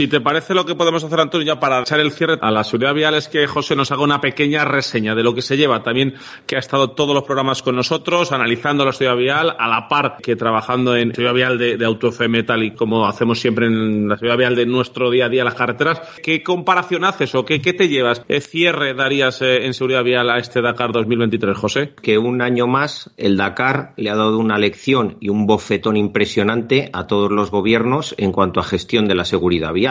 si te parece lo que podemos hacer, Antonio, ya para echar el cierre a la seguridad vial es que José nos haga una pequeña reseña de lo que se lleva. También que ha estado todos los programas con nosotros, analizando la seguridad vial, a la par que trabajando en seguridad vial de, de tal y como hacemos siempre en la seguridad vial de nuestro día a día, las carreteras. ¿Qué comparación haces o qué, qué te llevas? ¿Qué cierre darías eh, en seguridad vial a este Dakar 2023, José? Que un año más el Dakar le ha dado una lección y un bofetón impresionante a todos los gobiernos en cuanto a gestión de la seguridad vial.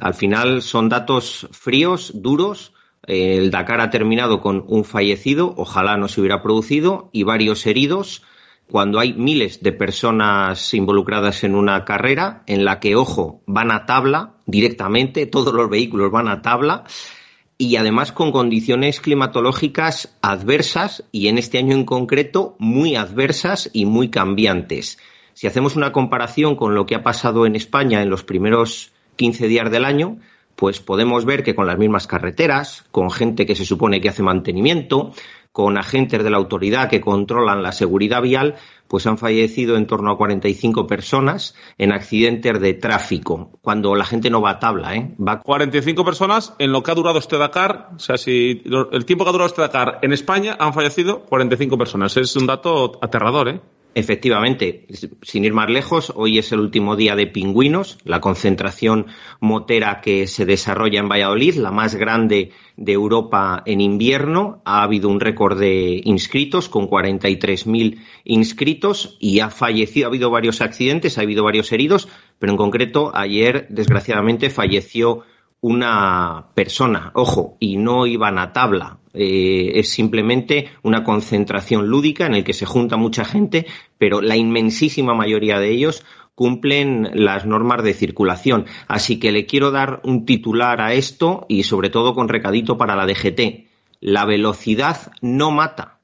Al final son datos fríos, duros. El Dakar ha terminado con un fallecido, ojalá no se hubiera producido, y varios heridos cuando hay miles de personas involucradas en una carrera en la que, ojo, van a tabla directamente, todos los vehículos van a tabla y además con condiciones climatológicas adversas y en este año en concreto muy adversas y muy cambiantes. Si hacemos una comparación con lo que ha pasado en España en los primeros 15 días del año, pues podemos ver que con las mismas carreteras, con gente que se supone que hace mantenimiento, con agentes de la autoridad que controlan la seguridad vial, pues han fallecido en torno a 45 personas en accidentes de tráfico, cuando la gente no va a tabla, ¿eh? Va 45 personas en lo que ha durado este Dakar, o sea, si el tiempo que ha durado este Dakar en España han fallecido 45 personas. Es un dato aterrador, ¿eh? Efectivamente, sin ir más lejos, hoy es el último día de pingüinos, la concentración motera que se desarrolla en Valladolid, la más grande de Europa en invierno. Ha habido un récord de inscritos con 43.000 inscritos y ha fallecido, ha habido varios accidentes, ha habido varios heridos, pero en concreto ayer, desgraciadamente, falleció una persona, ojo, y no iban a tabla. Eh, es simplemente una concentración lúdica en el que se junta mucha gente, pero la inmensísima mayoría de ellos cumplen las normas de circulación. Así que le quiero dar un titular a esto y sobre todo con recadito para la DGT. La velocidad no mata.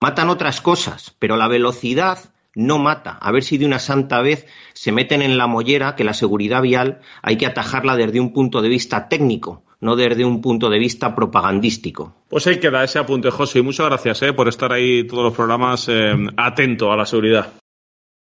Matan otras cosas, pero la velocidad no mata. A ver si de una santa vez se meten en la mollera que la seguridad vial hay que atajarla desde un punto de vista técnico, no desde un punto de vista propagandístico. Pues ahí queda ese apunte, José. Y muchas gracias eh, por estar ahí todos los programas eh, atento a la seguridad.